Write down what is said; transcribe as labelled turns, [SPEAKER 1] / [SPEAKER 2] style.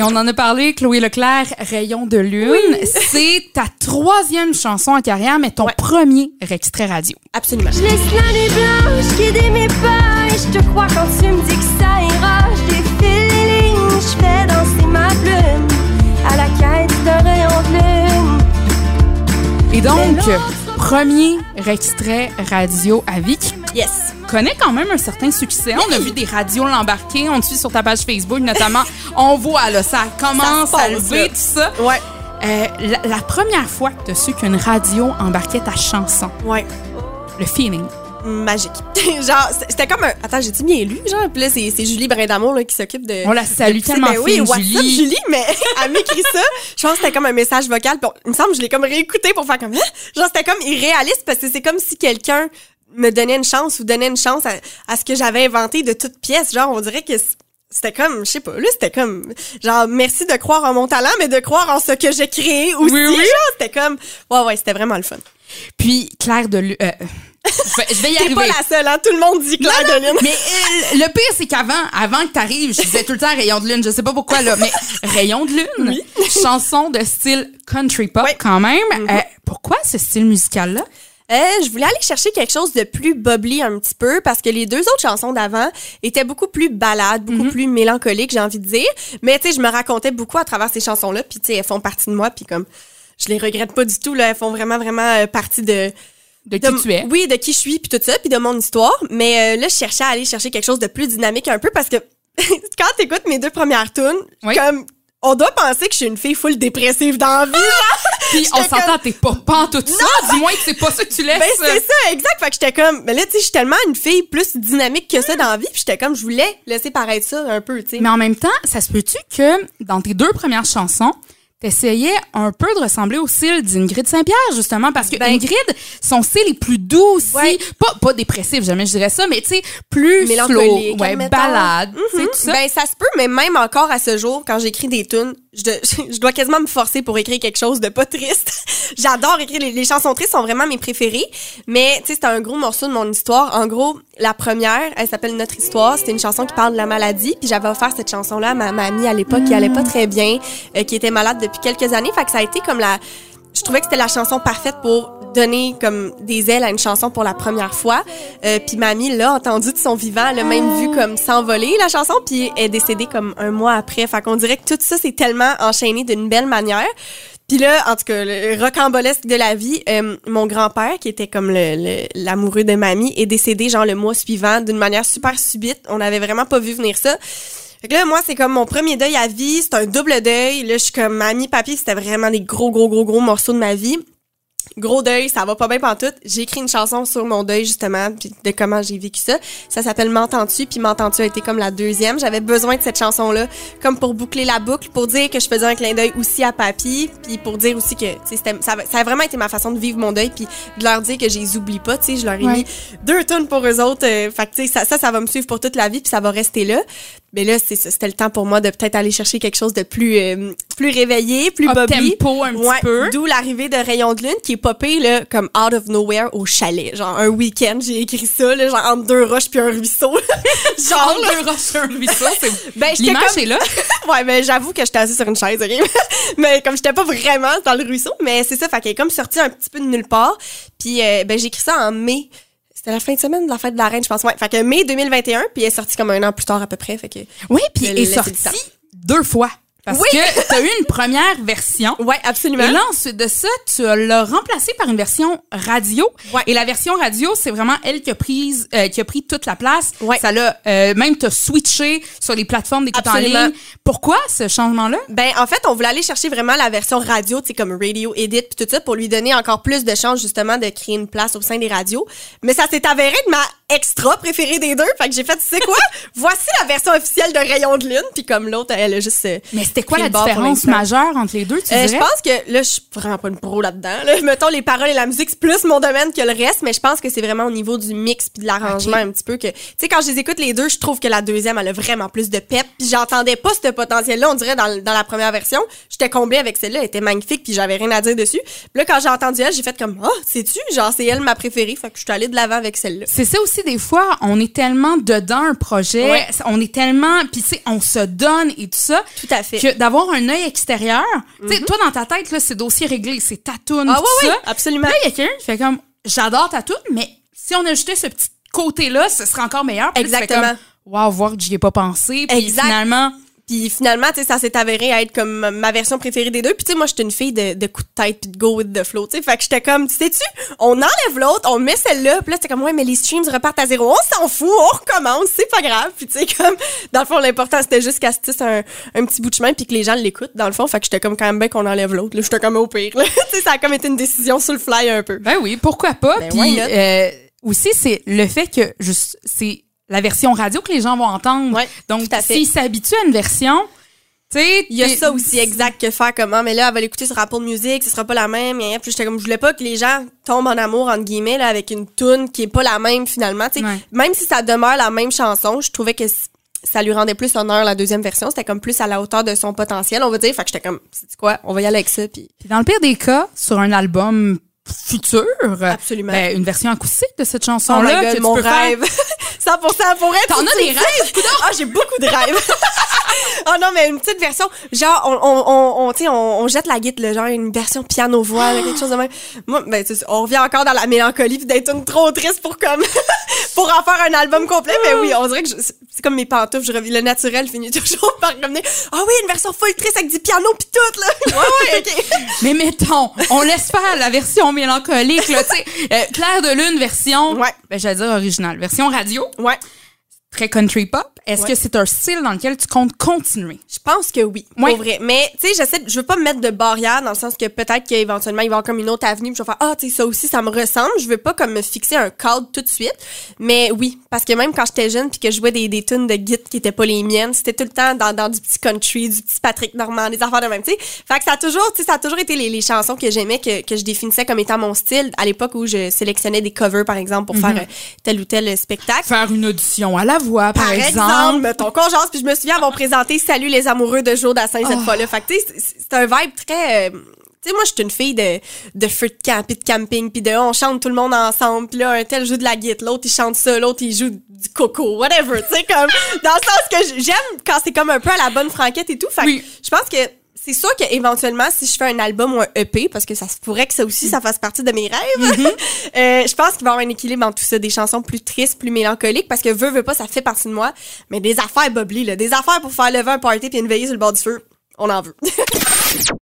[SPEAKER 1] Et on en a parlé, Chloé Leclerc, Rayon de lune. C'est ta troisième chanson en carrière, mais ton
[SPEAKER 2] Ouais.
[SPEAKER 1] premier extrait radio.
[SPEAKER 2] Absolument.
[SPEAKER 3] Je laisse l'année blanche guider mes pas et je te crois quand tu me dis que ça ira. Je défile les lignes, je fais danser ma plume à la quête d'un rayon de lune.
[SPEAKER 1] Et donc, premier extrait radio à vie qui
[SPEAKER 2] Yes.
[SPEAKER 1] Connaît quand même un certain succès. On a vu des radios l'embarquer. On te suit sur ta page Facebook, notamment. on voit, là, ça commence
[SPEAKER 2] Ça
[SPEAKER 1] à lever, tout ça.
[SPEAKER 2] Ouais.
[SPEAKER 1] Euh, la, la première fois que tu as su qu'une radio embarquait ta chanson,
[SPEAKER 2] Ouais.
[SPEAKER 1] le feeling.
[SPEAKER 2] Magique. genre, c'était comme un. Attends, j'ai-tu bien lu, genre? Puis là, c'est c'est Julie Brindamour là, qui s'occupe de.
[SPEAKER 1] On la salue
[SPEAKER 2] de-
[SPEAKER 1] tellement
[SPEAKER 2] ben oui, WhatsApp
[SPEAKER 1] Julie.
[SPEAKER 2] Julie, mais elle m'écrit ça. Je pense que c'était comme un message vocal. Puis on- il me semble que je l'ai comme réécouté pour faire comme. Hein? Genre, c'était comme irréaliste parce que c'est comme si quelqu'un me donnait une chance ou donnait une chance à, à ce que j'avais inventé de toute pièce. Genre, on dirait que c'était comme, je sais pas, là, c'était comme, genre, merci de croire en mon talent, mais de croire en ce que j'ai créé aussi.
[SPEAKER 1] Oui, oui.
[SPEAKER 2] C'était comme, ouais, ouais, c'était vraiment le fun.
[SPEAKER 1] Puis Claire de Lune. euh, je vais- je vais y arriver.
[SPEAKER 2] pas la seule, hein? Tout le monde dit Claire de Lune.
[SPEAKER 1] Mais euh, le pire, c'est qu'avant, avant que t'arrives, je disais tout le temps Rayon de Lune. Je sais pas pourquoi, là, mais Rayon de Lune, chanson de style country pop quand même. Euh, pourquoi ce style musical-là?
[SPEAKER 2] Euh, je voulais aller chercher quelque chose de plus bubbly un petit peu parce que les deux autres chansons d'avant étaient beaucoup plus balades, beaucoup plus mélancoliques, j'ai envie de dire. Mais tu sais, je me racontais beaucoup à travers ces chansons-là, puis tu sais, elles font partie de moi, puis comme je les regrette pas du tout là, elles font vraiment vraiment euh, partie de
[SPEAKER 1] De qui
[SPEAKER 2] de-
[SPEAKER 1] tu es?
[SPEAKER 2] Oui, de qui je suis, puis tout ça, puis de mon histoire. Mais euh, là, je cherchais à aller chercher quelque chose de plus dynamique un peu parce que quand t'écoutes mes deux premières tunes,
[SPEAKER 1] Oui.
[SPEAKER 2] comme on doit penser que je suis une fille full dépressive dans la vie.
[SPEAKER 1] Puis on s'entend, t'es pas pantoute ça. Dis-moi que c'est pas ça que tu laisses.
[SPEAKER 2] Ben, c'est ça, exact. Fait que j'étais comme, mais là, tu sais, je suis tellement une fille plus dynamique que ça dans la vie, puis j'étais comme, je voulais laisser paraître ça un peu, tu sais.
[SPEAKER 1] Mais en même temps, ça se peut-tu que dans tes deux premières chansons, t'essayais un peu de ressembler au style d'Ingrid Saint-Pierre, justement, parce que
[SPEAKER 2] Ben-
[SPEAKER 1] Ingrid, son style est plus doux aussi.
[SPEAKER 2] Ouais.
[SPEAKER 1] Pas, pas dépressif, jamais je dirais ça, mais tu sais, plus slow. Ouais, balade.
[SPEAKER 2] Mhm.
[SPEAKER 1] tout ça.
[SPEAKER 2] Ben, ça se peut, mais même encore à ce jour, quand j'écris des tunes, je, je dois quasiment me forcer pour écrire quelque chose de pas triste. J'adore écrire. Les, les chansons tristes sont vraiment mes préférées. Mais, tu sais, c'est un gros morceau de mon histoire. En gros, la première, elle s'appelle Notre histoire. C'était une chanson qui parle de la maladie. Puis j'avais offert cette chanson-là à ma, ma amie à l'époque qui allait pas très bien, euh, qui était malade depuis quelques années. Fait que ça a été comme la... Je trouvais que c'était la chanson parfaite pour donner comme des ailes à une chanson pour la première fois. Euh, puis mamie l'a entendu de son vivant, elle a même vu comme s'envoler la chanson, puis est décédée comme un mois après. Fait qu'on dirait que tout ça c'est tellement enchaîné d'une belle manière. Puis là, en tout cas, le rocambolesque de la vie, euh, mon grand-père, qui était comme l'amoureux de mamie, est décédé genre le mois suivant d'une manière super subite. On n'avait vraiment pas vu venir ça. Fait que là, moi, c'est comme mon premier deuil à vie. C'est un double deuil. Là, je suis comme mamie, papy, c'était vraiment des gros, gros, gros, gros morceaux de ma vie. Gros deuil, ça va pas bien pantoute. J'ai écrit une chanson sur mon deuil, justement, puis de comment j'ai vécu ça. Ça s'appelle M'entends-tu, puis M'entends-tu a été comme la deuxième. J'avais besoin de cette chanson-là, comme pour boucler la boucle, pour dire que je faisais un clin d'œil aussi à papy, puis pour dire aussi que, ça, a- ça a vraiment été ma façon de vivre mon deuil, puis de leur dire que je les oublie pas, tu sais, je leur ai
[SPEAKER 1] Ouais.
[SPEAKER 2] mis deux tonnes pour eux autres. euh, fait que, tu sais, ça, ça, ça va me suivre pour toute la vie, puis ça va rester là. Mais là, c'est ça, c'était le temps pour moi de peut-être aller chercher quelque chose de plus, euh, plus réveillé, plus
[SPEAKER 1] Up
[SPEAKER 2] bubbly.
[SPEAKER 1] tempo un petit
[SPEAKER 2] Ouais,
[SPEAKER 1] peu.
[SPEAKER 2] D'où l'arrivée de Rayon de Lune qui est popé là, comme out of nowhere au chalet. Genre un week-end, j'ai écrit ça, là, genre entre deux roches puis un ruisseau. genre,
[SPEAKER 1] Entre deux roches un ruisseau, c'est...
[SPEAKER 2] Ben,
[SPEAKER 1] L'image
[SPEAKER 2] comme-
[SPEAKER 1] est là.
[SPEAKER 2] ouais, mais j'avoue que j'étais assise sur une chaise, ok? mais comme j'étais pas vraiment dans le ruisseau, mais c'est ça, fait qu'elle est comme sortie un petit peu de nulle part. Puis euh, ben j'ai écrit ça en mai. C'était la fin de semaine de la fête de la reine, je pense. Ouais, fait que mai 2021, puis elle est sortie comme un an plus tard à peu près, fait que
[SPEAKER 1] Oui, puis elle est sortie deux fois. Parce
[SPEAKER 2] Oui.
[SPEAKER 1] que t'as eu une première version.
[SPEAKER 2] ouais, absolument.
[SPEAKER 1] Et là, ensuite de ça, tu l'as remplacé par une version radio.
[SPEAKER 2] Ouais.
[SPEAKER 1] Et la version radio, c'est vraiment elle qui a, prise, euh, qui a pris toute la place.
[SPEAKER 2] Ouais.
[SPEAKER 1] Ça l'a euh, même te switché sur les plateformes d'écoute en ligne. Pourquoi ce changement-là?
[SPEAKER 2] Ben, en fait, on voulait aller chercher vraiment la version radio, tu sais, comme radio edit puis tout ça, pour lui donner encore plus de chance, justement, de créer une place au sein des radios. Mais ça s'est avéré de ma extra préférée des deux. Fait que j'ai fait, tu sais quoi? Voici la version officielle de Rayon de Lune. Puis comme l'autre, elle a juste... euh,
[SPEAKER 1] Mais c'était quoi la différence majeure entre les deux, tu
[SPEAKER 2] Euh, je pense que là, je suis vraiment pas une pro là-dedans. Là. Mettons les paroles et la musique, c'est plus mon domaine que le reste, mais je pense que c'est vraiment au niveau du mix puis de l'arrangement un petit peu que. Tu sais, quand je les écoute les deux, je trouve que la deuxième elle a vraiment plus de pep. Puis j'entendais pas ce potentiel-là, on dirait dans, dans la première version. J'étais comblée avec celle-là, elle était magnifique, puis j'avais rien à dire dessus. Puis là, quand j'ai entendu elle, j'ai fait comme, oh, sais-tu, genre c'est elle ma préférée, fait que je suis allée de l'avant avec celle-là.
[SPEAKER 1] C'est ça aussi aussi des fois, on est tellement dedans un projet,
[SPEAKER 2] Ouais.
[SPEAKER 1] on est tellement, puis tu sais, on se donne et tout ça,
[SPEAKER 2] Tout à fait.
[SPEAKER 1] que d'avoir un œil extérieur, tu sais, toi dans ta tête là, c'est dossier réglé, c'est ta toune,
[SPEAKER 2] Ah
[SPEAKER 1] tout
[SPEAKER 2] oui, oui,
[SPEAKER 1] ça.
[SPEAKER 2] absolument.
[SPEAKER 1] Là, il y a quelqu'un qui fait comme, j'adore ta toune, mais si on ajoutait ce petit côté-là, ce serait encore meilleur. Puis là, tu fais
[SPEAKER 2] Exactement.
[SPEAKER 1] comme, Wow, voir que j'y ai pas pensé. Puis finalement,
[SPEAKER 2] Puis finalement, tu sais, ça s'est avéré être comme ma version préférée des deux. Puis tu sais, moi, j'étais une fille de, de coup de tête puis de go with the flow, tu sais. Fait que j'étais comme, tu sais-tu, on enlève l'autre, on met celle-là. Puis là, c'était comme, ouais, mais les streams repartent à zéro. On s'en fout, on recommence, c'est pas grave. Puis tu sais, comme, dans le fond, l'important, c'était juste qu'elle se tisse un, un petit bout de chemin puis que les gens l'écoutent, dans le fond. Fait que j'étais comme quand même bien qu'on enlève l'autre. Là, j'étais comme au pire, là. tu sais, ça a comme été une décision sur le fly un peu.
[SPEAKER 1] Ben oui, pourquoi pas?
[SPEAKER 2] Ben,
[SPEAKER 1] Puis euh, aussi, c'est le fait que juste c'est la version radio que les gens vont entendre.
[SPEAKER 2] Ouais,
[SPEAKER 1] Donc, s'ils s'habituent à une version, tu sais,
[SPEAKER 2] Il y a ça aussi exact que faire comment. Mais là elle va l'écouter sur Apple Music ce sera pas la même et puis j'étais comme je voulais pas que les gens tombent en amour entre guillemets là avec une tune qui est pas la même finalement tu sais.
[SPEAKER 1] Ouais.
[SPEAKER 2] même si ça demeure la même chanson je trouvais que ça lui rendait plus honneur la deuxième version. C'était comme plus à la hauteur de son potentiel on va dire. Fait que j'étais comme c'est quoi? On va y aller avec ça Puis
[SPEAKER 1] dans le pire des cas, sur un album futur,
[SPEAKER 2] Absolument.
[SPEAKER 1] ben, une version acoustique de cette
[SPEAKER 2] oh
[SPEAKER 1] chanson-là
[SPEAKER 2] God,
[SPEAKER 1] que tu
[SPEAKER 2] mon
[SPEAKER 1] peux faire.
[SPEAKER 2] rêve. 100% pour être
[SPEAKER 1] T'en as des rêves,
[SPEAKER 2] ah j'ai beaucoup de rêves. Oh non mais une petite version genre on on on, on jette la guitare genre une version piano voix là, quelque chose de même. Moi ben on revient encore dans la mélancolie puis d'être une trop triste pour comme pour en faire un album complet. Mais oui on dirait que c'est comme mes pantoufles je reviens le naturel finit toujours par revenir. Ah oui une version full triste avec du piano puis tout là. Ouais ouais. Ok.
[SPEAKER 1] Mais mettons, on laisse faire la version mélancolique, là, tu sais. Euh, Claire de Lune, version,
[SPEAKER 2] Ouais.
[SPEAKER 1] ben, j'allais dire originale, version radio,
[SPEAKER 2] ouais
[SPEAKER 1] très country pop. Est-ce
[SPEAKER 2] Ouais.
[SPEAKER 1] que c'est un style dans lequel tu comptes continuer?
[SPEAKER 2] Je pense que oui,
[SPEAKER 1] Ouais.
[SPEAKER 2] pour vrai. Mais tu sais, j'essaie, je veux pas me mettre de barrière dans le sens que peut-être qu'éventuellement il va y avoir comme une autre avenue, puis je vais faire ah tu sais ça aussi ça me ressemble. Je veux pas comme me fixer un cadre tout de suite. Mais oui, parce que même quand j'étais jeune puis que je jouais des des tunes de git qui étaient pas les miennes, c'était tout le temps dans, dans du petit country, du petit Patrick Normand, des affaires de même. Tu sais, fait que ça a toujours, tu sais, ça a toujours été les, les chansons que j'aimais que que je définissais comme étant mon style à l'époque où je sélectionnais des covers par exemple pour faire euh, tel ou tel spectacle.
[SPEAKER 1] Faire une audition à la voix, par,
[SPEAKER 2] Par exemple, mettons qu'on jase, puis je me souviens avoir présenté Salut les amoureux de Dassin cette fois-là. Fait que, tu sais, c'est- un vibe très... euh, tu sais, moi, je suis une fille de, de feu de camp, puis de camping, puis de on chante tout le monde ensemble, puis là, un tel joue de la guitare, l'autre, il chante ça, l'autre, il joue du coco, whatever, tu sais, comme... Dans le sens que j'aime quand c'est comme un peu à la bonne franquette et tout. Fait que
[SPEAKER 1] Oui.
[SPEAKER 2] je pense que c'est sûr qu'éventuellement, si je fais un album ou un EP, parce que ça se pourrait que ça aussi, ça fasse partie de mes rêves, euh, je pense qu'il va y avoir un équilibre entre tout ça, des chansons plus tristes, plus mélancoliques, parce que veux, veux pas, ça fait partie de moi, mais des affaires bubbly, là, des affaires pour faire lever un party puis une veillée sur le bord du feu, on en veut.